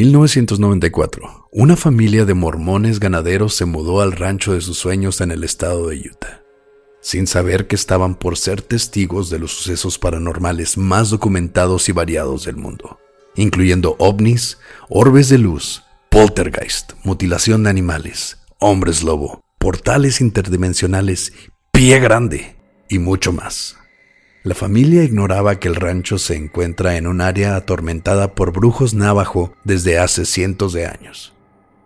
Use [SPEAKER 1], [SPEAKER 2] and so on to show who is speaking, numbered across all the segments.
[SPEAKER 1] 1994, una familia de mormones ganaderos se mudó al rancho de sus sueños en el estado de Utah, sin saber que estaban por ser testigos de los sucesos paranormales más documentados y variados del mundo, incluyendo ovnis, orbes de luz, poltergeist, mutilación de animales, hombres lobo, portales interdimensionales, pie grande y mucho más. La familia ignoraba que el rancho se encuentra en un área atormentada por brujos navajo desde hace cientos de años.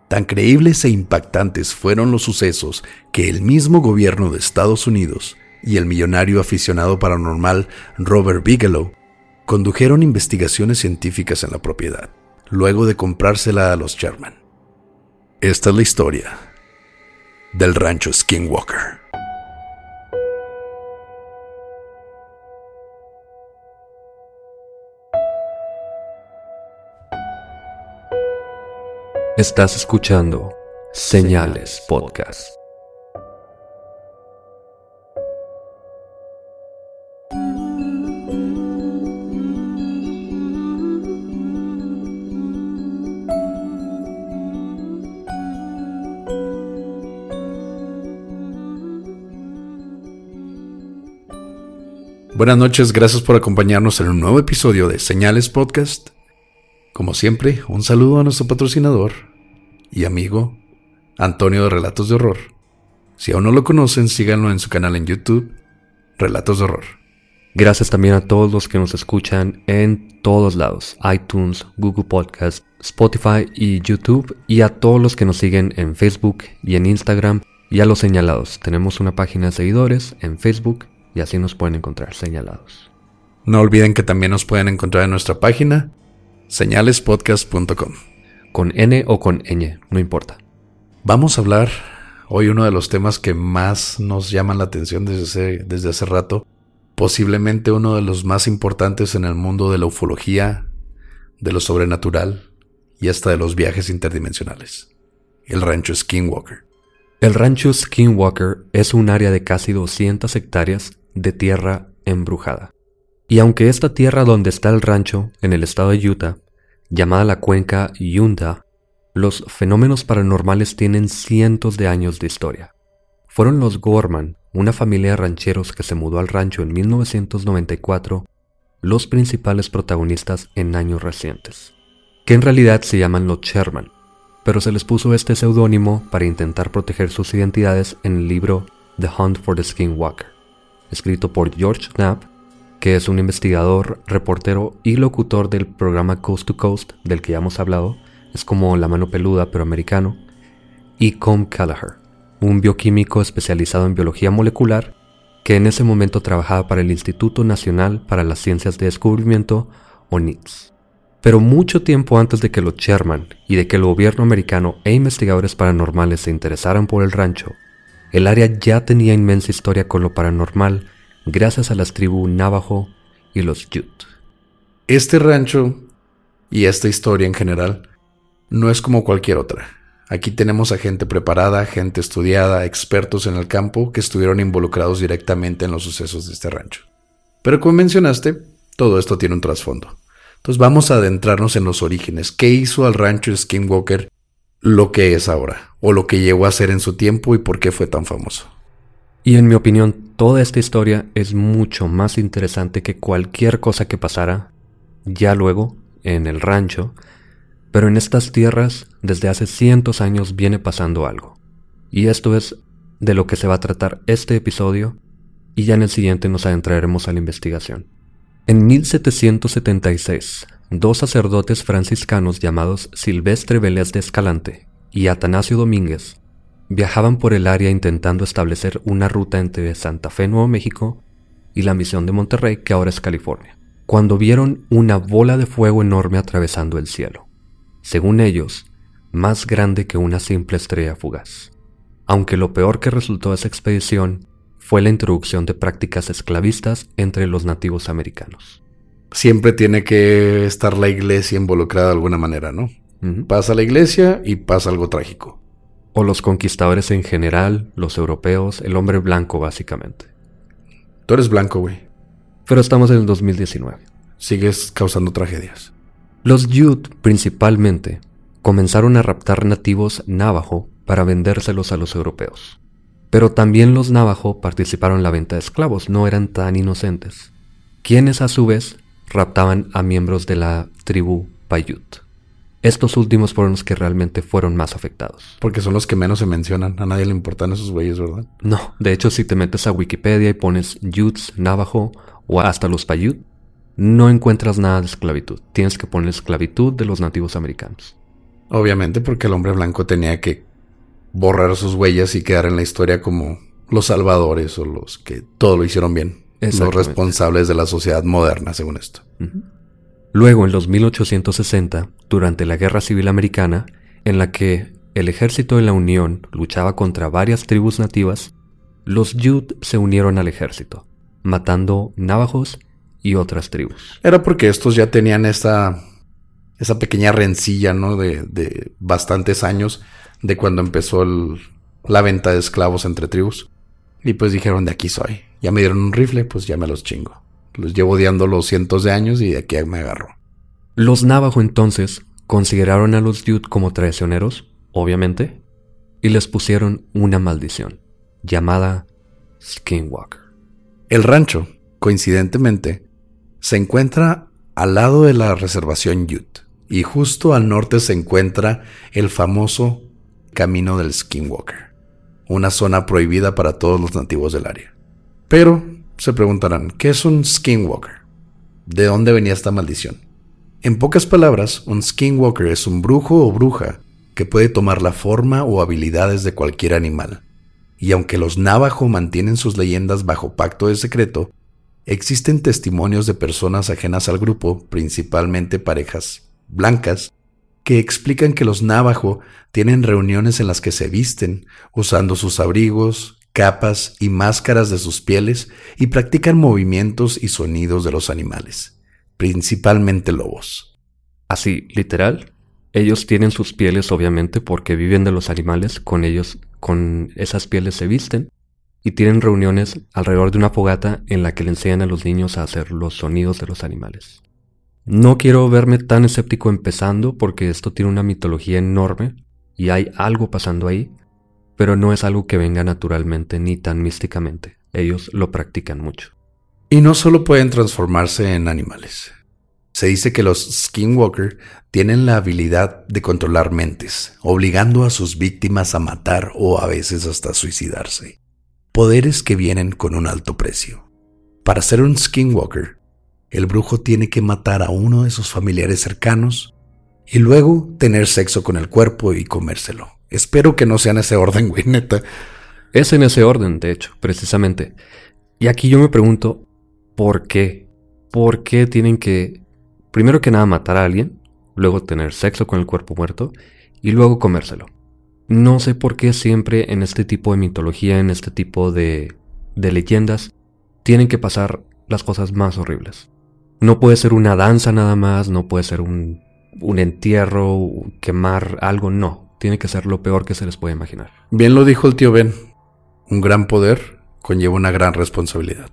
[SPEAKER 1] Tan creíbles e impactantes fueron los sucesos que el mismo gobierno de Estados Unidos y el millonario aficionado paranormal Robert Bigelow condujeron investigaciones científicas en la propiedad, luego de comprársela a los Sherman. Esta es la historia del rancho Skinwalker.
[SPEAKER 2] Estás escuchando Señales Podcast.
[SPEAKER 1] Buenas noches, gracias por acompañarnos en un nuevo episodio de Señales Podcast. Como siempre, un saludo a nuestro patrocinador y amigo, Antonio de Relatos de Horror. Si aún no lo conocen, síganlo en su canal en YouTube, Relatos de Horror.
[SPEAKER 2] Gracias también a todos los que nos escuchan en todos lados, iTunes, Google Podcast, Spotify y YouTube, y a todos los que nos siguen en Facebook y en Instagram, y a los señalados. Tenemos una página de seguidores en Facebook y así nos pueden encontrar señalados.
[SPEAKER 1] No olviden que también nos pueden encontrar en nuestra página señalespodcast.com.
[SPEAKER 2] Con N o con ñ, no importa.
[SPEAKER 1] Vamos a hablar hoy uno de los temas que más nos llaman la atención desde hace, desde hace rato, posiblemente uno de los más importantes en el mundo de la ufología, de lo sobrenatural y hasta de los viajes interdimensionales, el rancho Skinwalker.
[SPEAKER 2] El rancho Skinwalker es un área de casi 200 hectáreas de tierra embrujada. Y aunque esta tierra donde está el rancho, en el estado de Utah, llamada la cuenca Yunda, los fenómenos paranormales tienen cientos de años de historia. Fueron los Gorman, una familia de rancheros que se mudó al rancho en 1994, los principales protagonistas en años recientes, que en realidad se llaman los Sherman, pero se les puso este seudónimo para intentar proteger sus identidades en el libro The Hunt for the Skinwalker, escrito por George Knapp que es un investigador, reportero y locutor del programa Coast to Coast, del que ya hemos hablado, es como la mano peluda pero americano, y Com Kelleher, un bioquímico especializado en biología molecular que en ese momento trabajaba para el Instituto Nacional para las Ciencias de Descubrimiento, o NITS. Pero mucho tiempo antes de que los Sherman y de que el gobierno americano e investigadores paranormales se interesaran por el rancho, el área ya tenía inmensa historia con lo paranormal gracias a las tribus Navajo y los Ute.
[SPEAKER 1] Este rancho y esta historia en general no es como cualquier otra. Aquí tenemos a gente preparada, gente estudiada, expertos en el campo que estuvieron involucrados directamente en los sucesos de este rancho. Pero como mencionaste, todo esto tiene un trasfondo. Entonces vamos a adentrarnos en los orígenes. ¿Qué hizo al rancho Skinwalker lo que es ahora? ¿O lo que llegó a ser en su tiempo y por qué fue tan famoso?
[SPEAKER 2] Y en mi opinión, toda esta historia es mucho más interesante que cualquier cosa que pasara ya luego en el rancho, pero en estas tierras desde hace cientos años viene pasando algo. Y esto es de lo que se va a tratar este episodio y ya en el siguiente nos adentraremos a la investigación. En 1776, dos sacerdotes franciscanos llamados Silvestre Vélez de Escalante y Atanasio Domínguez viajaban por el área intentando establecer una ruta entre Santa Fe, Nuevo México, y la misión de Monterrey, que ahora es California, cuando vieron una bola de fuego enorme atravesando el cielo, según ellos, más grande que una simple estrella fugaz. Aunque lo peor que resultó de esa expedición fue la introducción de prácticas esclavistas entre los nativos americanos.
[SPEAKER 1] Siempre tiene que estar la iglesia involucrada de alguna manera, ¿no? Pasa la iglesia y pasa algo trágico.
[SPEAKER 2] O los conquistadores en general, los europeos, el hombre blanco básicamente.
[SPEAKER 1] Tú eres blanco, güey.
[SPEAKER 2] Pero estamos en el 2019.
[SPEAKER 1] Sigues causando tragedias.
[SPEAKER 2] Los Yud, principalmente, comenzaron a raptar nativos navajo para vendérselos a los europeos. Pero también los navajo participaron en la venta de esclavos, no eran tan inocentes, quienes a su vez raptaban a miembros de la tribu Paiute. Estos últimos fueron los que realmente fueron más afectados.
[SPEAKER 1] Porque son los que menos se mencionan. A nadie le importan esos güeyes, ¿verdad?
[SPEAKER 2] No, de hecho si te metes a Wikipedia y pones Utes, Navajo o hasta los Paiute, no encuentras nada de esclavitud. Tienes que poner esclavitud de los nativos americanos.
[SPEAKER 1] Obviamente porque el hombre blanco tenía que borrar sus huellas y quedar en la historia como los salvadores o los que todo lo hicieron bien. Los responsables de la sociedad moderna, según esto.
[SPEAKER 2] Luego, en los 1860, durante la Guerra Civil Americana, en la que el ejército de la Unión luchaba contra varias tribus nativas, los Yud se unieron al ejército, matando navajos y otras tribus.
[SPEAKER 1] Era porque estos ya tenían esa, esa pequeña rencilla, ¿no? De, de bastantes años de cuando empezó la venta de esclavos entre tribus. Y pues dijeron, de aquí soy. Ya me dieron un rifle, pues ya me los chingo. Los llevo odiando los cientos de años y de aquí me agarro.
[SPEAKER 2] Los Navajo entonces consideraron a los Yud como traicioneros, obviamente, y les pusieron una maldición, llamada Skinwalker.
[SPEAKER 1] El rancho, coincidentemente, se encuentra al lado de la reservación Ute, y justo al norte se encuentra el famoso Camino del Skinwalker, una zona prohibida para todos los nativos del área. Pero se preguntarán, ¿qué es un skinwalker? ¿De dónde venía esta maldición? En pocas palabras, un skinwalker es un brujo o bruja que puede tomar la forma o habilidades de cualquier animal. Y aunque los Navajo mantienen sus leyendas bajo pacto de secreto, existen testimonios de personas ajenas al grupo, principalmente parejas blancas, que explican que los Navajo tienen reuniones en las que se visten, usando sus abrigos, capas y máscaras de sus pieles y practican movimientos y sonidos de los animales, principalmente lobos.
[SPEAKER 2] Así, literal, ellos tienen sus pieles obviamente porque viven de los animales, con ellos, con esas pieles se visten y tienen reuniones alrededor de una fogata en la que le enseñan a los niños a hacer los sonidos de los animales. No quiero verme tan escéptico empezando porque esto tiene una mitología enorme y hay algo pasando ahí, pero no es algo que venga naturalmente ni tan místicamente. Ellos lo practican mucho.
[SPEAKER 1] Y no solo pueden transformarse en animales. Se dice que los skinwalker tienen la habilidad de controlar mentes, obligando a sus víctimas a matar o a veces hasta suicidarse. Poderes que vienen con un alto precio. Para ser un skinwalker, el brujo tiene que matar a uno de sus familiares cercanos y luego tener sexo con el cuerpo y comérselo. Espero que no sea en ese orden, güey, neta.
[SPEAKER 2] Es en ese orden, de hecho, precisamente. Y aquí yo me pregunto, ¿por qué? ¿Por qué tienen que, primero que nada, matar a alguien, luego tener sexo con el cuerpo muerto y luego comérselo? No sé por qué siempre en este tipo de mitología, en este tipo de, de leyendas, tienen que pasar las cosas más horribles. No puede ser una danza nada más, no puede ser un, un entierro, quemar algo, no tiene que ser lo peor que se les puede imaginar.
[SPEAKER 1] Bien lo dijo el tío Ben. Un gran poder conlleva una gran responsabilidad.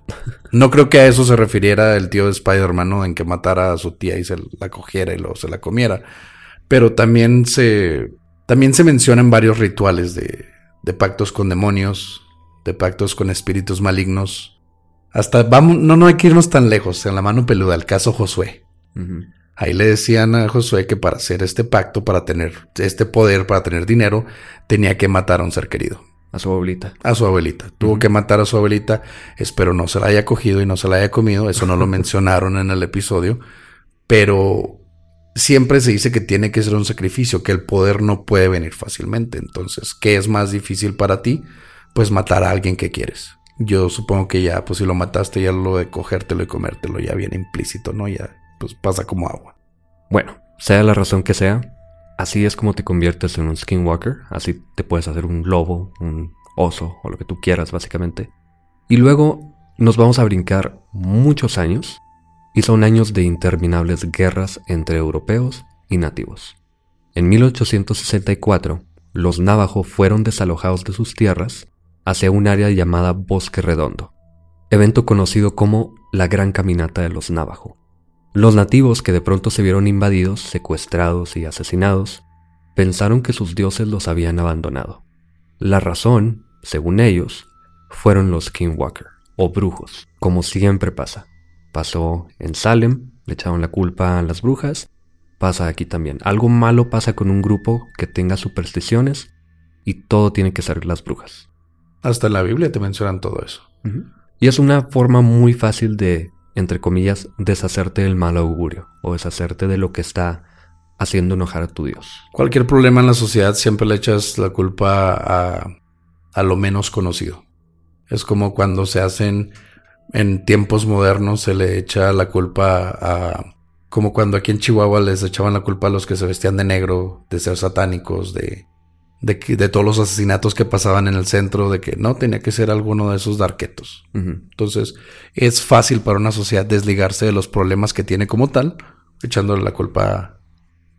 [SPEAKER 1] No creo que a eso se refiriera el tío de Spider-Man, En que matara a su tía y se la cogiera y luego se la comiera. Pero también se, también se mencionan varios rituales de, de pactos con demonios, de pactos con espíritus malignos. Hasta vamos, no, no hay que irnos tan lejos. En la mano peluda, el caso Josué. Ahí le decían a Josué que para hacer este pacto, para tener este poder, para tener dinero, tenía que matar a un ser querido.
[SPEAKER 2] A su abuelita.
[SPEAKER 1] A su abuelita. Tuvo que matar a su abuelita. Espero no se la haya cogido y no se la haya comido. Eso no lo mencionaron en el episodio. Pero siempre se dice que tiene que ser un sacrificio, que el poder no puede venir fácilmente. Entonces, ¿qué es más difícil para ti? Pues matar a alguien que quieres. Yo supongo que ya, pues si lo mataste, ya lo de cogértelo y comértelo ya viene implícito, ¿no? Ya pues pasa como agua.
[SPEAKER 2] Bueno, sea la razón que sea, así es como te conviertes en un skinwalker, así te puedes hacer un lobo, un oso o lo que tú quieras básicamente. Y luego nos vamos a brincar muchos años y son años de interminables guerras entre europeos y nativos. En 1864, los navajo fueron desalojados de sus tierras hacia un área llamada Bosque Redondo, evento conocido como la Gran Caminata de los Navajo. Los nativos que de pronto se vieron invadidos, secuestrados y asesinados, pensaron que sus dioses los habían abandonado. La razón, según ellos, fueron los Skinwalker, o brujos, como siempre pasa. Pasó en Salem, le echaron la culpa a las brujas, pasa aquí también. Algo malo pasa con un grupo que tenga supersticiones y todo tiene que ser las brujas.
[SPEAKER 1] Hasta en la Biblia te mencionan todo eso.
[SPEAKER 2] Y es una forma muy fácil de entre comillas, deshacerte del mal augurio o deshacerte de lo que está haciendo enojar a tu Dios.
[SPEAKER 1] Cualquier problema en la sociedad siempre le echas la culpa a, a lo menos conocido. Es como cuando se hacen en tiempos modernos se le echa la culpa a como cuando aquí en Chihuahua les echaban la culpa a los que se vestían de negro, de ser satánicos, de de, todos los asesinatos que pasaban en el centro, de que no tenía que ser alguno de esos darquetos. Entonces, es fácil para una sociedad desligarse de los problemas que tiene como tal, echándole la culpa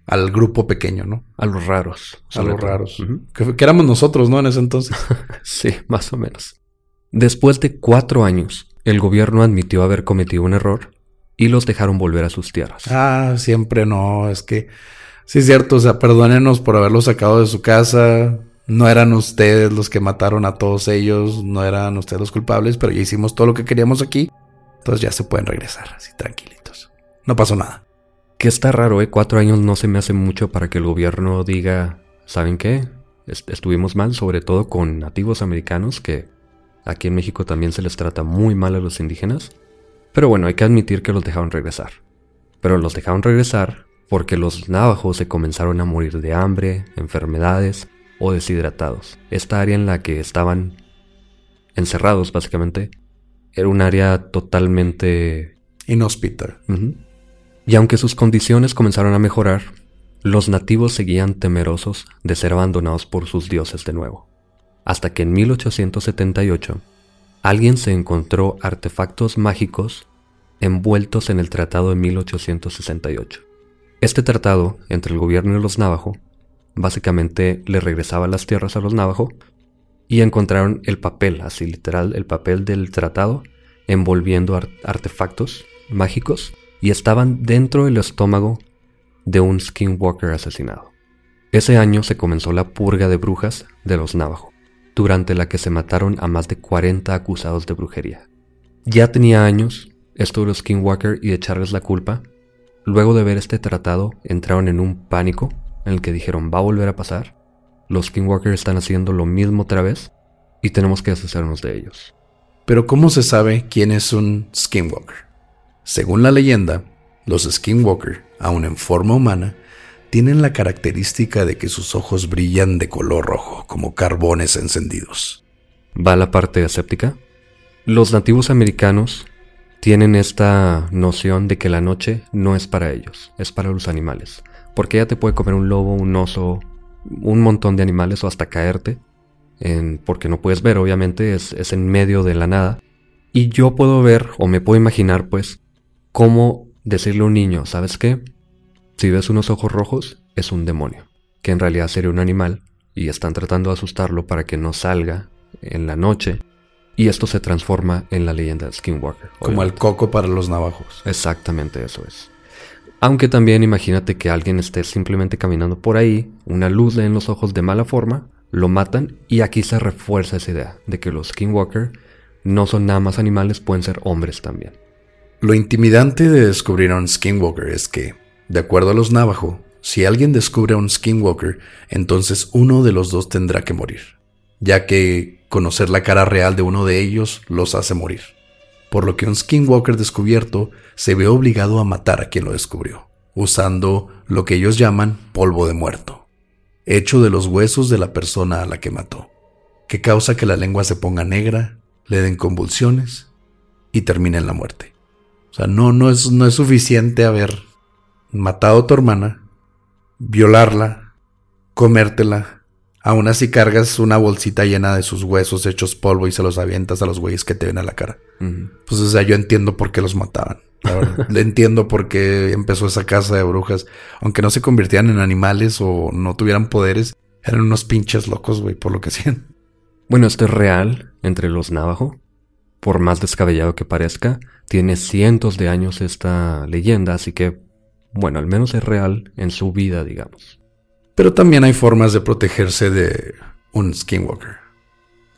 [SPEAKER 1] al grupo pequeño, ¿no?
[SPEAKER 2] A los raros.
[SPEAKER 1] A los raros. que, que, éramos nosotros, ¿no? En ese entonces.
[SPEAKER 2] sí, más o menos. Después de cuatro años, el gobierno admitió haber cometido un error y los dejaron volver a sus tierras.
[SPEAKER 1] Ah, siempre no, es que Sí, es cierto, o sea, perdónenos por haberlos sacado de su casa. No eran ustedes los que mataron a todos ellos, no eran ustedes los culpables, pero ya hicimos todo lo que queríamos aquí. Entonces ya se pueden regresar, así tranquilitos. No pasó nada.
[SPEAKER 2] Que está raro, ¿eh? Cuatro años no se me hace mucho para que el gobierno diga, ¿saben qué? estuvimos mal, sobre todo con nativos americanos, que aquí en México también se les trata muy mal a los indígenas. Pero bueno, hay que admitir que los dejaron regresar. Pero los dejaron regresar porque los navajos se comenzaron a morir de hambre, enfermedades o deshidratados. Esta área en la que estaban encerrados básicamente era un área totalmente
[SPEAKER 1] inhóspita.
[SPEAKER 2] Y aunque sus condiciones comenzaron a mejorar, los nativos seguían temerosos de ser abandonados por sus dioses de nuevo. Hasta que en 1878 alguien se encontró artefactos mágicos envueltos en el Tratado de 1868. Este tratado entre el gobierno y los Navajo básicamente le regresaba las tierras a los Navajo y encontraron el papel, así literal, el papel del tratado envolviendo artefactos mágicos y estaban dentro del estómago de un skinwalker asesinado. Ese año se comenzó la purga de brujas de los Navajo, durante la que se mataron a más de 40 acusados de brujería. Ya tenía años esto de los skinwalker y de echarles la culpa Luego de ver este tratado, entraron en un pánico en el que dijeron va a volver a pasar, los Skinwalkers están haciendo lo mismo otra vez y tenemos que deshacernos de ellos.
[SPEAKER 1] Pero ¿cómo se sabe quién es un Skinwalker? Según la leyenda, los Skinwalker, aun en forma humana, tienen la característica de que sus ojos brillan de color rojo, como carbones encendidos.
[SPEAKER 2] ¿Va la parte escéptica? Los nativos americanos tienen esta noción de que la noche no es para ellos, es para los animales. Porque ya te puede comer un lobo, un oso, un montón de animales o hasta caerte. En, porque no puedes ver, obviamente, es, es en medio de la nada. Y yo puedo ver, o me puedo imaginar, pues, cómo decirle a un niño, ¿sabes qué? Si ves unos ojos rojos, es un demonio, que en realidad sería un animal, y están tratando de asustarlo para que no salga en la noche y esto se transforma en la leyenda de Skinwalker.
[SPEAKER 1] Como el coco para los navajos.
[SPEAKER 2] Exactamente eso es. Aunque también imagínate que alguien esté simplemente caminando por ahí, una luz en los ojos de mala forma, lo matan y aquí se refuerza esa idea de que los Skinwalker no son nada más animales, pueden ser hombres también.
[SPEAKER 1] Lo intimidante de descubrir a un skinwalker es que, de acuerdo a los Navajo, si alguien descubre a un skinwalker, entonces uno de los dos tendrá que morir, ya que conocer la cara real de uno de ellos los hace morir. Por lo que un skinwalker descubierto se ve obligado a matar a quien lo descubrió, usando lo que ellos llaman polvo de muerto, hecho de los huesos de la persona a la que mató, que causa que la lengua se ponga negra, le den convulsiones y termine en la muerte. O sea, no, no, es, no es suficiente haber matado a tu hermana, violarla, comértela. Aún así cargas una bolsita llena de sus huesos hechos polvo y se los avientas a los güeyes que te ven a la cara. Pues, o sea, yo entiendo por qué los mataban. Le entiendo por qué empezó esa casa de brujas. Aunque no se convirtieran en animales o no tuvieran poderes, eran unos pinches locos, güey, por lo que hacían.
[SPEAKER 2] Bueno, esto es real entre los Navajo. Por más descabellado que parezca, tiene cientos de años esta leyenda, así que bueno, al menos es real en su vida, digamos.
[SPEAKER 1] Pero también hay formas de protegerse de un skinwalker.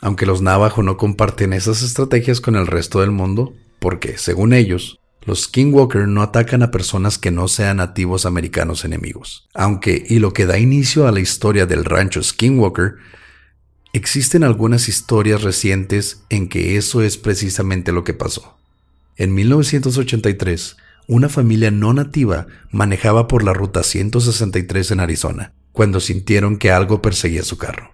[SPEAKER 1] Aunque los Navajo no comparten esas estrategias con el resto del mundo, porque, según ellos, los skinwalker no atacan a personas que no sean nativos americanos enemigos. Aunque, y lo que da inicio a la historia del rancho Skinwalker, existen algunas historias recientes en que eso es precisamente lo que pasó. En 1983, una familia no nativa manejaba por la ruta 163 en Arizona, cuando sintieron que algo perseguía su carro.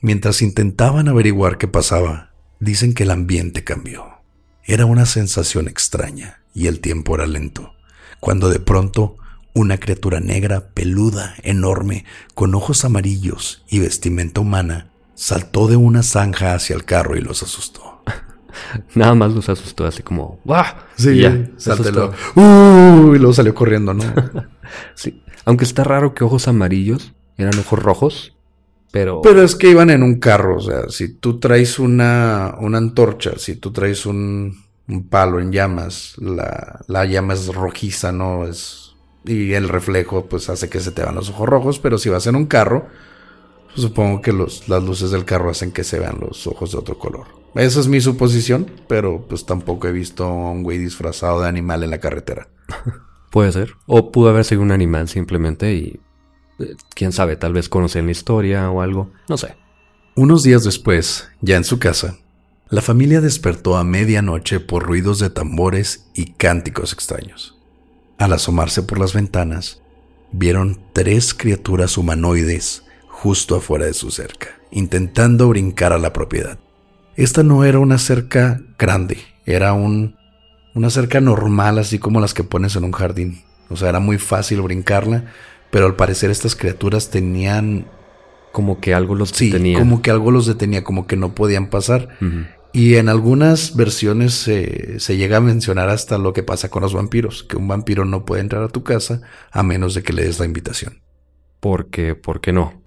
[SPEAKER 1] Mientras intentaban averiguar qué pasaba, dicen que el ambiente cambió. Era una sensación extraña y el tiempo era lento, cuando de pronto una criatura negra, peluda, enorme, con ojos amarillos y vestimenta humana, saltó de una zanja hacia el carro y los asustó.
[SPEAKER 2] Nada más los asustó así como, ¡Wah!
[SPEAKER 1] Sí, ya, ¡Uh! Y luego salió corriendo, ¿no?
[SPEAKER 2] sí. Aunque está raro que ojos amarillos eran ojos rojos, pero...
[SPEAKER 1] Pero es que iban en un carro, o sea, si tú traes una, una antorcha, si tú traes un, un palo en llamas, la, la llama es rojiza, ¿no? Es... Y el reflejo pues hace que se te van los ojos rojos, pero si vas en un carro, pues, supongo que los, las luces del carro hacen que se vean los ojos de otro color. Esa es mi suposición, pero pues tampoco he visto a un güey disfrazado de animal en la carretera.
[SPEAKER 2] Puede ser. O pudo haber sido un animal simplemente y... Eh, quién sabe, tal vez conocen la historia o algo. No sé.
[SPEAKER 1] Unos días después, ya en su casa, la familia despertó a medianoche por ruidos de tambores y cánticos extraños. Al asomarse por las ventanas, vieron tres criaturas humanoides justo afuera de su cerca, intentando brincar a la propiedad. Esta no era una cerca grande, era un, una cerca normal, así como las que pones en un jardín. O sea, era muy fácil brincarla, pero al parecer estas criaturas tenían...
[SPEAKER 2] Como que algo los
[SPEAKER 1] sí,
[SPEAKER 2] detenía.
[SPEAKER 1] como que algo los detenía, como que no podían pasar. Y en algunas versiones se llega a mencionar hasta lo que pasa con los vampiros, que un vampiro no puede entrar a tu casa a menos de que le des la invitación.
[SPEAKER 2] Porque, ¿por qué no?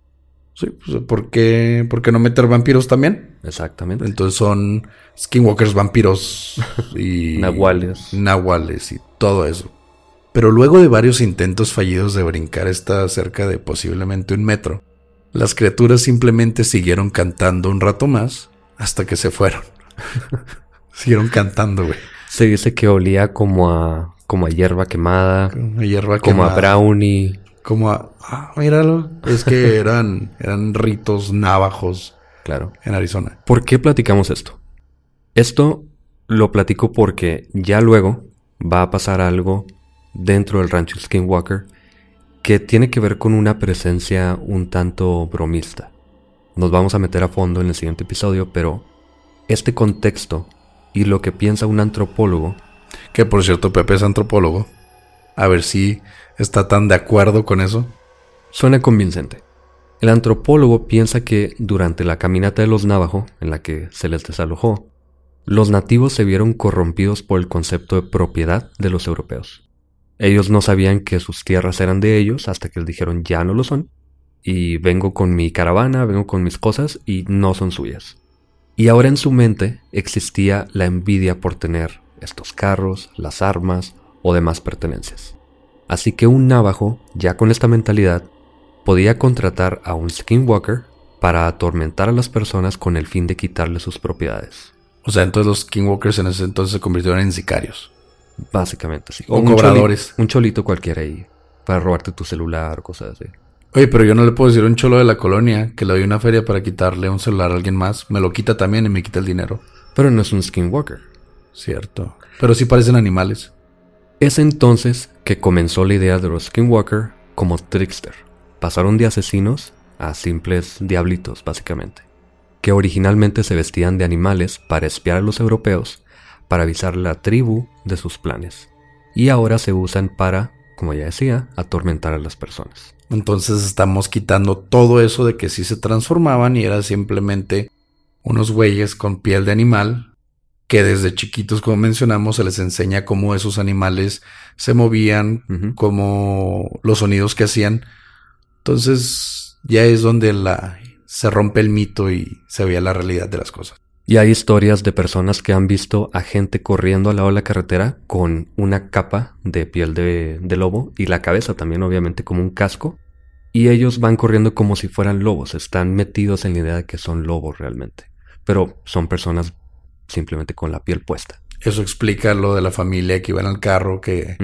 [SPEAKER 1] Sí, pues, ¿por qué, no meter vampiros también?
[SPEAKER 2] Exactamente.
[SPEAKER 1] Entonces son skinwalkers, vampiros y...
[SPEAKER 2] nahuales.
[SPEAKER 1] Nahuales y todo eso. Pero luego de varios intentos fallidos de brincar esta cerca de posiblemente un metro, las criaturas simplemente siguieron cantando un rato más hasta que se fueron. siguieron cantando, güey.
[SPEAKER 2] Se dice que olía como a, como a hierba quemada.
[SPEAKER 1] Como a hierba
[SPEAKER 2] como a brownie.
[SPEAKER 1] Como a, ah, míralo. Es que eran, eran ritos navajos.
[SPEAKER 2] Claro.
[SPEAKER 1] En Arizona.
[SPEAKER 2] ¿Por qué platicamos esto? Esto lo platico porque ya luego va a pasar algo dentro del rancho Skinwalker que tiene que ver con una presencia un tanto bromista. Nos vamos a meter a fondo en el siguiente episodio, pero este contexto y lo que piensa un antropólogo.
[SPEAKER 1] Que por cierto, Pepe es antropólogo. A ver si está tan de acuerdo con eso?
[SPEAKER 2] Suena convincente. El antropólogo piensa que durante la caminata de los Navajo, en la que se les desalojó, los nativos se vieron corrompidos por el concepto de propiedad de los europeos. Ellos no sabían que sus tierras eran de ellos hasta que les dijeron ya no lo son, y vengo con mi caravana, vengo con mis cosas y no son suyas. Y ahora en su mente existía la envidia por tener estos carros, las armas o demás pertenencias. Así que un navajo, ya con esta mentalidad, podía contratar a un skinwalker para atormentar a las personas con el fin de quitarle sus propiedades.
[SPEAKER 1] O sea, entonces los skinwalkers en ese entonces se convirtieron en sicarios.
[SPEAKER 2] Básicamente, sí.
[SPEAKER 1] O
[SPEAKER 2] un
[SPEAKER 1] cobradores.
[SPEAKER 2] un cholito cualquiera ahí. Para robarte tu celular o cosas así.
[SPEAKER 1] Oye, pero yo no le puedo decir a un cholo de la colonia que le doy una feria para quitarle un celular a alguien más. Me lo quita también y me quita el dinero.
[SPEAKER 2] Pero no es un skinwalker.
[SPEAKER 1] Cierto. Pero sí parecen animales.
[SPEAKER 2] Es entonces que comenzó la idea de los skinwalker como trickster. Pasaron de asesinos a simples diablitos, básicamente. Que originalmente se vestían de animales para espiar a los europeos, para avisar a la tribu de sus planes. Y ahora se usan para, como ya decía, atormentar a las personas.
[SPEAKER 1] Entonces estamos quitando todo eso de que sí se transformaban y era simplemente unos güeyes con piel de animal que desde chiquitos, como mencionamos, se les enseña cómo esos animales se movían, cómo los sonidos que hacían. Entonces ya es donde la se rompe el mito y se veía la realidad de las cosas.
[SPEAKER 2] Y hay historias de personas que han visto a gente corriendo al lado de la carretera con una capa de piel de, de lobo y la cabeza también obviamente como un casco. Y ellos van corriendo como si fueran lobos, están metidos en la idea de que son lobos realmente. Pero son personas simplemente con la piel puesta.
[SPEAKER 1] Eso explica lo de la familia que iba en el carro que...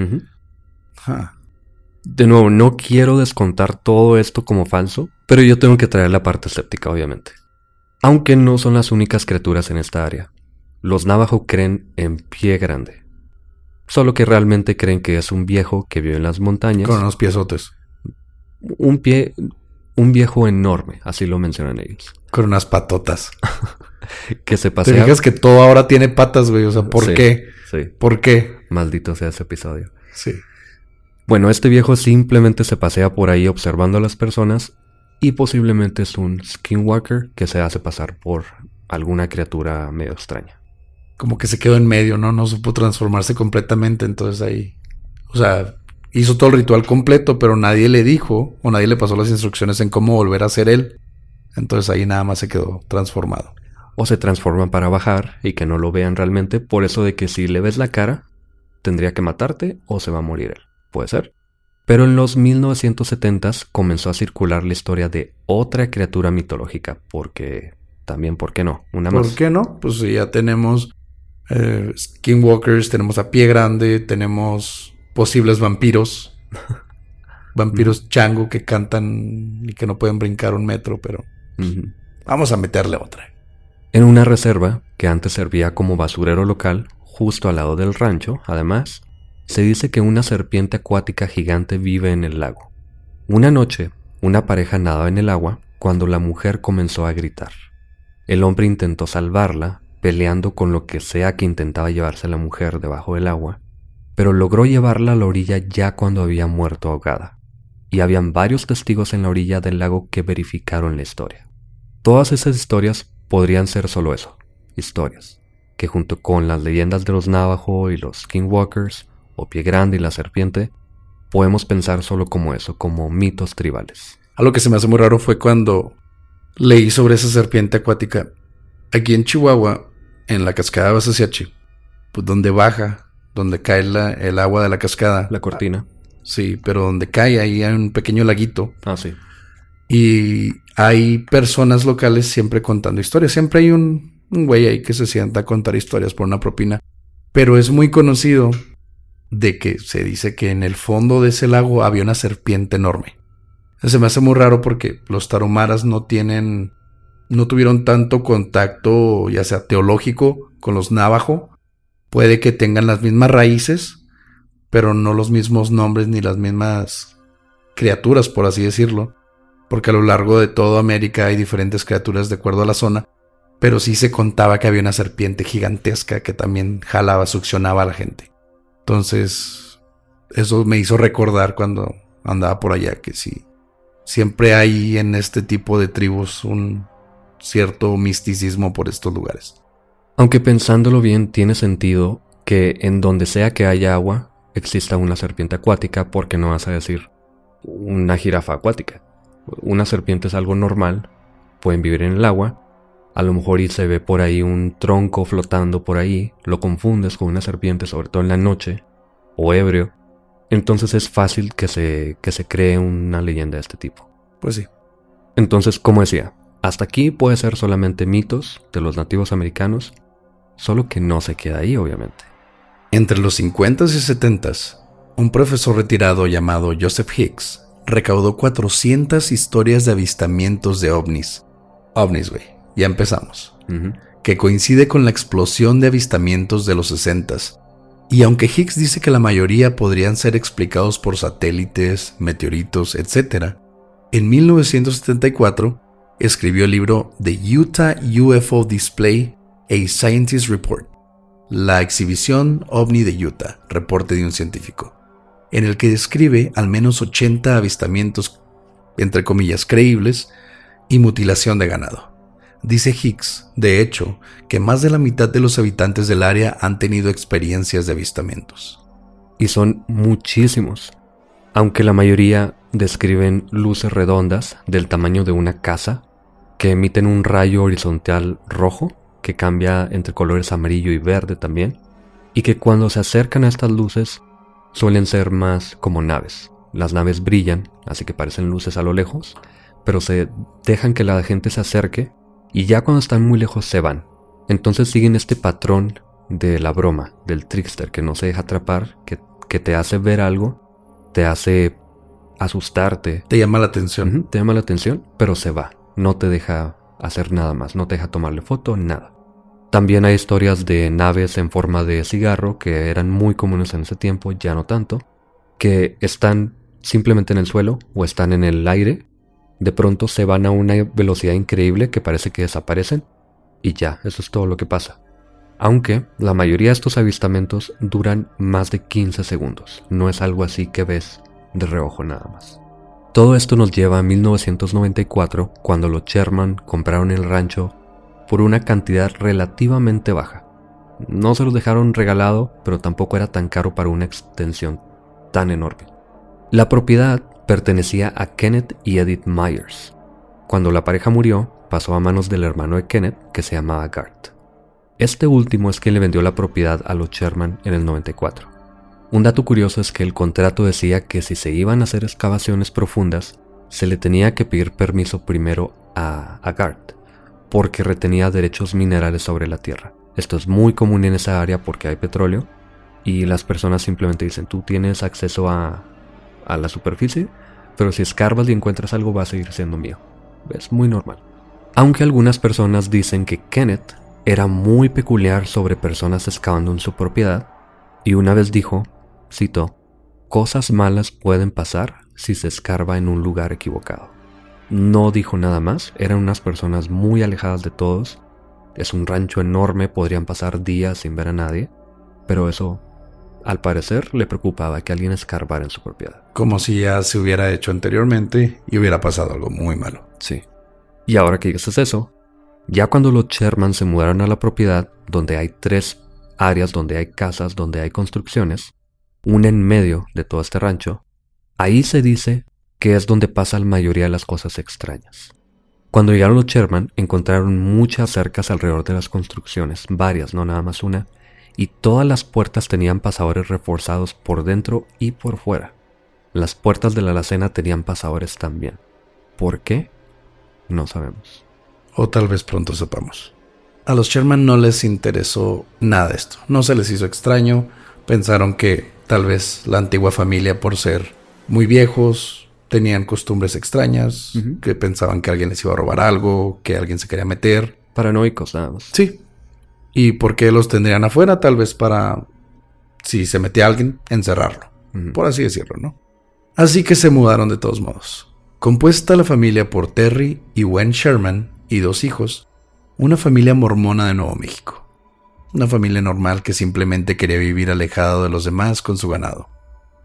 [SPEAKER 2] De nuevo, no quiero descontar todo esto como falso, pero yo tengo que traer la parte escéptica, obviamente. Aunque no son las únicas criaturas en esta área. Los Navajo creen en pie grande. Solo que realmente creen que es un viejo que vive en las montañas.
[SPEAKER 1] con unos piezotes,
[SPEAKER 2] Un pie. Un viejo enorme, así lo mencionan ellos.
[SPEAKER 1] con unas patotas.
[SPEAKER 2] Que se
[SPEAKER 1] Te
[SPEAKER 2] pasea.
[SPEAKER 1] fijas que todo ahora tiene patas, güey. O sea, ¿por
[SPEAKER 2] Sí,
[SPEAKER 1] qué?
[SPEAKER 2] Sí,
[SPEAKER 1] ¿Por qué?
[SPEAKER 2] maldito sea ese episodio.
[SPEAKER 1] Sí.
[SPEAKER 2] Bueno, este viejo simplemente se pasea por ahí observando a las personas y posiblemente es un skinwalker que se hace pasar por alguna criatura medio extraña.
[SPEAKER 1] Como que se quedó en medio, ¿no? No supo transformarse completamente. Entonces ahí. O sea, hizo todo el ritual completo, pero nadie le dijo o nadie le pasó las instrucciones en cómo volver a ser él. Entonces ahí nada más se quedó transformado.
[SPEAKER 2] O se transforman para bajar y que no lo vean realmente, por eso de que si le ves la cara, tendría que matarte o se va a morir él. Puede ser. Pero en los 1970s comenzó a circular la historia de otra criatura mitológica, porque también, ¿por qué no? Una más.
[SPEAKER 1] ¿Por qué no? Pues ya tenemos eh, skinwalkers, tenemos a pie grande, tenemos posibles vampiros. vampiros chango que cantan y que no pueden brincar un metro, pero vamos a meterle otra.
[SPEAKER 2] En una reserva que antes servía como basurero local, justo al lado del rancho, además, se dice que una serpiente acuática gigante vive en el lago. Una noche, una pareja nadaba en el agua cuando la mujer comenzó a gritar. El hombre intentó salvarla, peleando con lo que sea que intentaba llevarse a la mujer debajo del agua, pero logró llevarla a la orilla ya cuando había muerto ahogada. Y habían varios testigos en la orilla del lago que verificaron la historia. Todas esas historias podrían ser solo eso, historias, que junto con las leyendas de los Navajo y los Skinwalkers, o Pie Grande y la Serpiente, podemos pensar solo como eso, como mitos tribales.
[SPEAKER 1] Algo que se me hace muy raro fue cuando leí sobre esa serpiente acuática. Aquí en Chihuahua, en la cascada de Basasiachi, pues donde baja, donde cae la- el agua de la cascada.
[SPEAKER 2] La cortina.
[SPEAKER 1] Sí, pero donde cae ahí hay un pequeño laguito.
[SPEAKER 2] Ah, sí.
[SPEAKER 1] Y hay personas locales siempre contando historias. Siempre hay un, un güey ahí que se sienta a contar historias por una propina. Pero es muy conocido de que se dice que en el fondo de ese lago había una serpiente enorme. Se me hace muy raro porque los tarumaras no tienen, no tuvieron tanto contacto, ya sea teológico, con los navajo. Puede que tengan las mismas raíces, pero no los mismos nombres ni las mismas criaturas, por así decirlo porque a lo largo de toda América hay diferentes criaturas de acuerdo a la zona, pero sí se contaba que había una serpiente gigantesca que también jalaba, succionaba a la gente. Entonces, eso me hizo recordar cuando andaba por allá que sí, siempre hay en este tipo de tribus un cierto misticismo por estos lugares.
[SPEAKER 2] Aunque pensándolo bien tiene sentido que en donde sea que haya agua exista una serpiente acuática porque no vas a decir una jirafa acuática. Una serpiente es algo normal, pueden vivir en el agua, a lo mejor y se ve por ahí un tronco flotando por ahí, lo confundes con una serpiente, sobre todo en la noche, o ebrio, entonces es fácil que se, que se cree una leyenda de este tipo.
[SPEAKER 1] Pues sí.
[SPEAKER 2] Entonces, como decía, hasta aquí puede ser solamente mitos de los nativos americanos, solo que no se queda ahí, obviamente.
[SPEAKER 1] Entre los 50s y 70s, un profesor retirado llamado Joseph Hicks recaudó 400 historias de avistamientos de ovnis. Ovnis, güey, ya empezamos. Que coincide con la explosión de avistamientos de los 60s. Y aunque Hicks dice que la mayoría podrían ser explicados por satélites, meteoritos, etc., en 1974 escribió el libro The Utah UFO Display, A Scientist Report, la exhibición ovni de Utah, reporte de un científico, en el que describe al menos 80 avistamientos, entre comillas, creíbles y mutilación de ganado. Dice Hicks, de hecho, que más de la mitad de los habitantes del área han tenido experiencias de avistamientos.
[SPEAKER 2] Y son muchísimos, aunque la mayoría describen luces redondas del tamaño de una casa que emiten un rayo horizontal rojo que cambia entre colores amarillo y verde también, y que cuando se acercan a estas luces suelen ser más como naves. Las naves brillan, así que parecen luces a lo lejos, pero se dejan que la gente se acerque y ya cuando están muy lejos se van. Entonces siguen este patrón de la broma, del trickster que no se deja atrapar, que, que te hace ver algo, te hace asustarte.
[SPEAKER 1] Te llama la atención.
[SPEAKER 2] te llama la atención, pero se va. No te deja hacer nada más, no te deja tomarle foto, nada. También hay historias de naves en forma de cigarro que eran muy comunes en ese tiempo, ya no tanto, que están simplemente en el suelo o están en el aire, de pronto se van a una velocidad increíble que parece que desaparecen y ya, eso es todo lo que pasa. Aunque la mayoría de estos avistamientos duran más de 15 segundos, no es algo así que ves de reojo nada más. Todo esto nos lleva a 1994, cuando los Sherman compraron el rancho por una cantidad relativamente baja. No se los dejaron regalado, pero tampoco era tan caro para una extensión tan enorme. La propiedad pertenecía a Kenneth y Edith Myers. Cuando la pareja murió, pasó a manos del hermano de Kenneth, que se llamaba Gart. Este último es quien le vendió la propiedad a los Sherman en el 94. Un dato curioso es que el contrato decía que si se iban a hacer excavaciones profundas, se le tenía que pedir permiso primero a, a Gart, porque retenía derechos minerales sobre la tierra. Esto es muy común en esa área porque hay petróleo y las personas simplemente dicen, tú tienes acceso a, la superficie, pero si escarbas y encuentras algo va a seguir siendo mío. Es muy normal. Aunque algunas personas dicen que Kenneth era muy peculiar sobre personas excavando en su propiedad, y una vez dijo Cito, cosas malas pueden pasar si se escarba en un lugar equivocado. No dijo nada más, eran unas personas muy alejadas de todos, es un rancho enorme, podrían pasar días sin ver a nadie, pero eso, al parecer, le preocupaba que alguien escarbara en su propiedad.
[SPEAKER 1] Como si ya se hubiera hecho anteriormente y hubiera pasado algo muy malo.
[SPEAKER 2] Sí. Y ahora que dices eso, ya cuando los Sherman se mudaron a la propiedad, donde hay tres áreas, donde hay casas, donde hay construcciones, una en medio de todo este rancho, ahí se dice que es donde pasa la mayoría de las cosas extrañas. Cuando llegaron los Sherman, encontraron muchas cercas alrededor de las construcciones, varias, no nada más una, y todas las puertas tenían pasadores reforzados por dentro y por fuera. Las puertas de la alacena tenían pasadores también. ¿Por qué? No sabemos.
[SPEAKER 1] O tal vez pronto sepamos. A los Sherman no les interesó nada esto. No se les hizo extraño. Pensaron que Tal vez la antigua familia, por ser muy viejos, tenían costumbres extrañas, que pensaban que alguien les iba a robar algo, que alguien se quería meter.
[SPEAKER 2] Paranoicos, nada más.
[SPEAKER 1] Sí. ¿Y por qué los tendrían afuera? Tal vez para, si se metía alguien, encerrarlo. Por así decirlo, ¿no? Así que se mudaron de todos modos. Compuesta la familia por Terry y Wen Sherman y dos hijos, una familia mormona de Nuevo México una familia normal que simplemente quería vivir alejado de los demás con su ganado.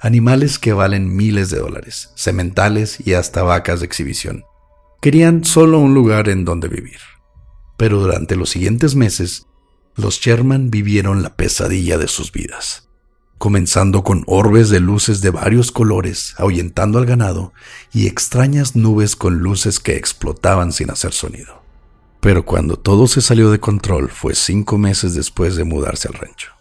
[SPEAKER 1] Animales que valen miles de dólares, sementales y hasta vacas de exhibición. Querían solo un lugar en donde vivir. Pero durante los siguientes meses, los Sherman vivieron la pesadilla de sus vidas, comenzando con orbes de luces de varios colores ahuyentando al ganado y extrañas nubes con luces que explotaban sin hacer sonido. Pero cuando todo se salió de control fue cinco meses después de mudarse al rancho.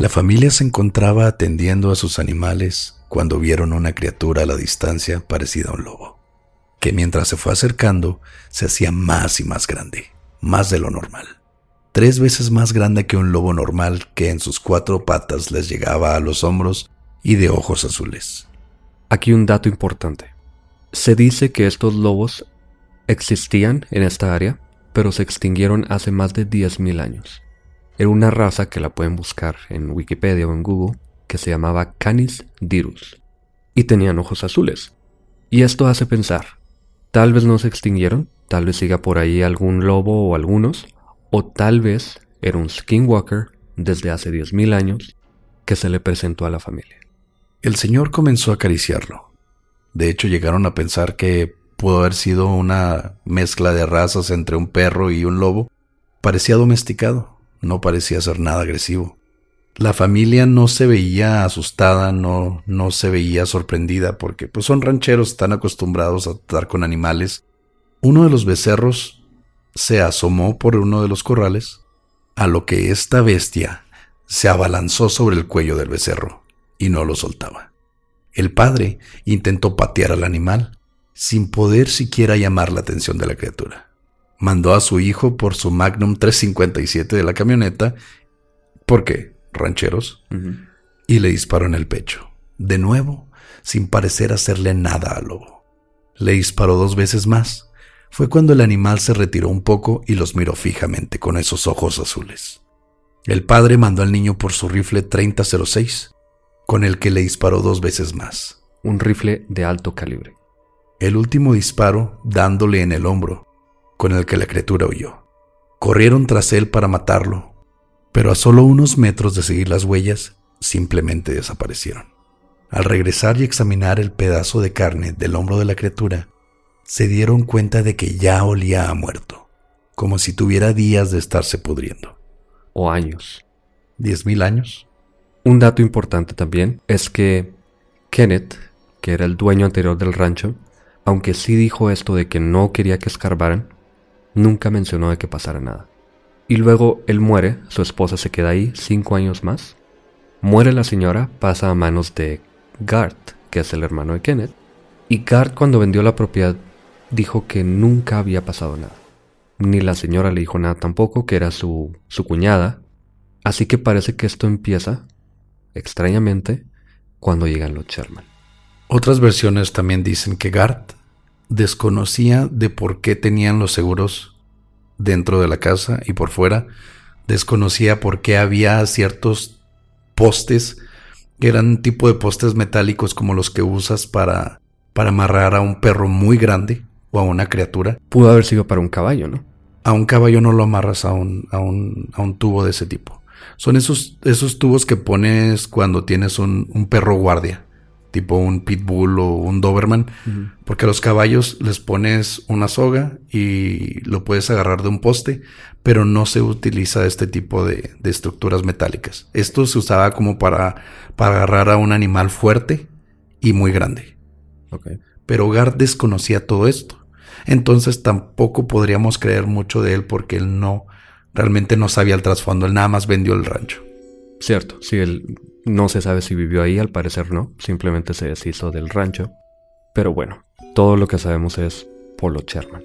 [SPEAKER 1] La familia se encontraba atendiendo a sus animales cuando vieron una criatura a la distancia parecida a un lobo, que mientras se fue acercando se hacía más y más grande, más de lo normal. tres veces más grande que un lobo normal que en sus cuatro patas les llegaba a los hombros y de ojos azules.
[SPEAKER 2] Aquí un dato importante. Se dice que estos lobos existían en esta área, pero se extinguieron hace más de 10.000 años. Era una raza que la pueden buscar en Wikipedia o en Google, que se llamaba Canis dirus, y tenían ojos azules. Y esto hace pensar, tal vez no se extinguieron, tal vez siga por ahí algún lobo o algunos, o tal vez era un skinwalker desde hace 10.000 años que se le presentó a la familia.
[SPEAKER 1] El señor comenzó a acariciarlo. De hecho, llegaron a pensar que pudo haber sido una mezcla de razas entre un perro y un lobo. Parecía domesticado, no parecía ser nada agresivo. La familia no se veía asustada, no, no se veía sorprendida, porque pues son rancheros, están acostumbrados a estar con animales. Uno de los becerros se asomó por uno de los corrales, a lo que esta bestia se abalanzó sobre el cuello del becerro y no lo soltaba. El padre intentó patear al animal, sin poder siquiera llamar la atención de la criatura. Mandó a su hijo por su Magnum 357 de la camioneta, porque rancheros, y le disparó en el pecho, de nuevo, sin parecer hacerle nada al lobo. Le disparó dos veces más. Fue cuando el animal se retiró un poco y los miró fijamente con esos ojos azules. El padre mandó al niño por su rifle 3006, con el que le disparó dos veces más.
[SPEAKER 2] Un rifle de alto calibre.
[SPEAKER 1] El último disparo dándole en el hombro, con el que la criatura huyó. Corrieron tras él para matarlo, pero a solo unos metros de seguir las huellas, simplemente desaparecieron. Al regresar y examinar el pedazo de carne del hombro de la criatura, se dieron cuenta de que ya olía a muerto, como si tuviera días de estarse pudriendo.
[SPEAKER 2] O años.
[SPEAKER 1] ¿Diez mil años?
[SPEAKER 2] Un dato importante también es que Kenneth, que era el dueño anterior del rancho, aunque sí dijo esto de que no quería que escarbaran, nunca mencionó de que pasara nada. Y luego él muere, su esposa se queda ahí cinco años más. Muere la señora, pasa a manos de Gart, que es el hermano de Kenneth. Y Gart cuando vendió la propiedad dijo que nunca había pasado nada. Ni la señora le dijo nada tampoco, que era su, su cuñada. Así que parece que esto empieza, extrañamente, cuando llegan los Sherman.
[SPEAKER 1] Otras versiones también dicen que Gart desconocía de por qué tenían los seguros dentro de la casa y por fuera. Desconocía por qué había ciertos postes que eran tipo de postes metálicos como los que usas para, para amarrar a un perro muy grande o a una criatura.
[SPEAKER 2] Pudo haber sido para un caballo, ¿no?
[SPEAKER 1] A un caballo no lo amarras a un, a un, a un tubo de ese tipo. Son esos, esos tubos que pones cuando tienes un, un perro guardia tipo un pitbull o un doberman, porque a los caballos les pones una soga y lo puedes agarrar de un poste, pero no se utiliza este tipo de, estructuras metálicas. Esto se usaba como para, para agarrar a un animal fuerte y muy grande. Pero Gart desconocía todo esto. Entonces tampoco podríamos creer mucho de él porque él no, realmente no sabía el trasfondo, él nada más vendió el rancho.
[SPEAKER 2] Cierto, sí, él no se sabe si vivió ahí, al parecer no, simplemente se deshizo del rancho. Pero bueno, todo lo que sabemos es Polo Sherman.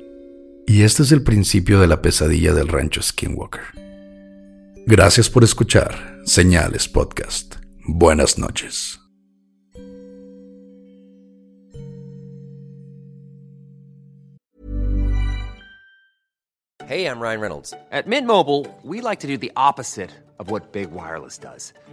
[SPEAKER 1] Y este es el principio de la pesadilla del rancho Skinwalker. Gracias por escuchar Señales Podcast. Buenas noches.
[SPEAKER 3] Hey, I'm Ryan Reynolds. At Mint Mobile, we like to do the opposite of what Big Wireless does.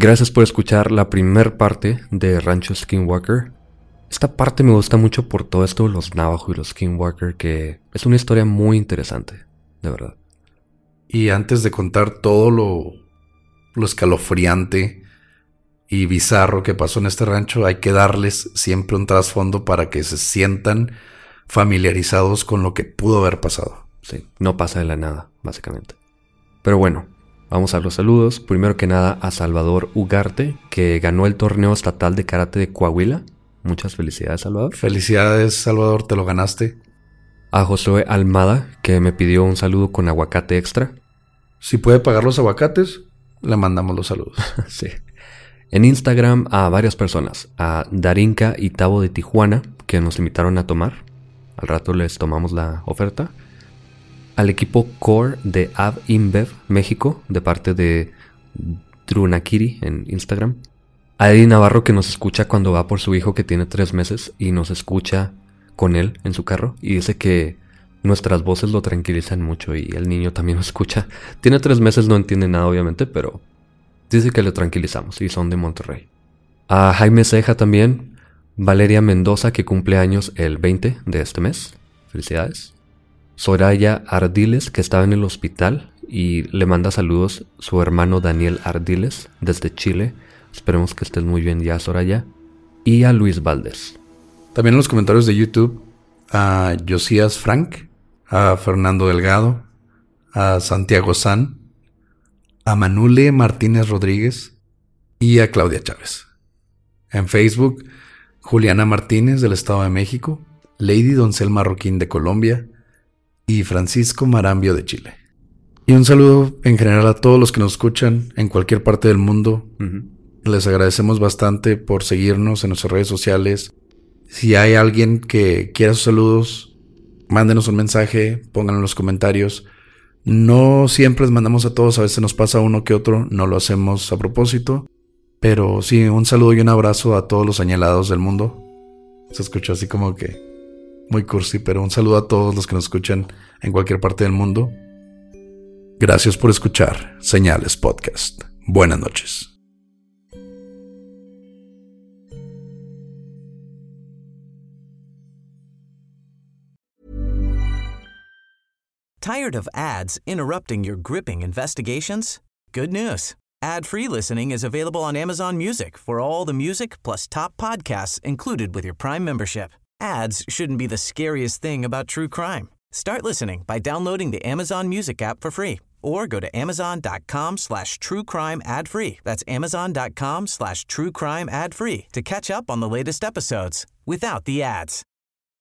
[SPEAKER 2] Gracias por escuchar la primer parte de Rancho Skinwalker. Esta parte me gusta mucho por todo esto de los Navajo y los Skinwalker, que es una historia muy interesante, de verdad.
[SPEAKER 1] Y antes de contar todo lo, lo escalofriante y bizarro que pasó en este rancho, hay que darles siempre un trasfondo para que se sientan familiarizados con lo que pudo haber pasado.
[SPEAKER 2] Sí, no pasa de la nada, básicamente. Pero bueno, Vamos a los saludos. Primero que nada a Salvador Ugarte, que ganó el torneo estatal de karate de Coahuila. Muchas felicidades, Salvador.
[SPEAKER 1] Felicidades, Salvador, te lo ganaste.
[SPEAKER 2] A Josué Almada, que me pidió un saludo con aguacate extra.
[SPEAKER 1] Si puede pagar los aguacates, le mandamos los saludos.
[SPEAKER 2] sí. En Instagram a varias personas. A Darinka y Tavo de Tijuana, que nos invitaron a tomar. Al rato les tomamos la oferta. Al equipo Core de Av InBev México, de parte de Drunakiri en Instagram. A Eddie Navarro, que nos escucha cuando va por su hijo que tiene tres meses y nos escucha con él en su carro y dice que nuestras voces lo tranquilizan mucho y el niño también lo escucha. Tiene tres meses, no entiende nada obviamente, pero dice que le tranquilizamos y son de Monterrey. A Jaime Ceja también, Valeria Mendoza que cumple años el 20 de este mes. Felicidades. Soraya Ardiles que estaba en el hospital y le manda saludos su hermano Daniel Ardiles desde Chile. Esperemos que estés muy bien ya, Soraya. Y a Luis Valdés.
[SPEAKER 1] También en los comentarios de YouTube a Josías Frank, a Fernando Delgado, a Santiago San, a Manule Martínez Rodríguez y a Claudia Chávez. En Facebook, Juliana Martínez del Estado de México, Lady Doncel Marroquín de Colombia y Francisco Marambio de Chile. Y un saludo en general a todos los que nos escuchan en cualquier parte del mundo. Les agradecemos bastante por seguirnos en nuestras redes sociales, si hay alguien que quiera sus saludos, mándenos un mensaje, pónganlo en los comentarios. No siempre les mandamos a todos, a veces nos pasa uno que otro, no lo hacemos a propósito. Pero sí, un saludo y un abrazo a todos los señalados del mundo. Se escuchó así como que muy cursi, pero un saludo a todos los que nos escuchan en cualquier parte del mundo. Gracias por escuchar Señales Podcast. Buenas noches.
[SPEAKER 4] Tired of ads interrupting your gripping investigations? Good news. Ad-free listening is available on Amazon Music for all the music plus top podcasts included with your Prime membership. Ads shouldn't be the scariest thing about true crime. Start listening by downloading the Amazon Music app for free or go to amazon.com slash true crime ad free. That's amazon.com slash true crime ad free to catch up on the latest episodes without the ads.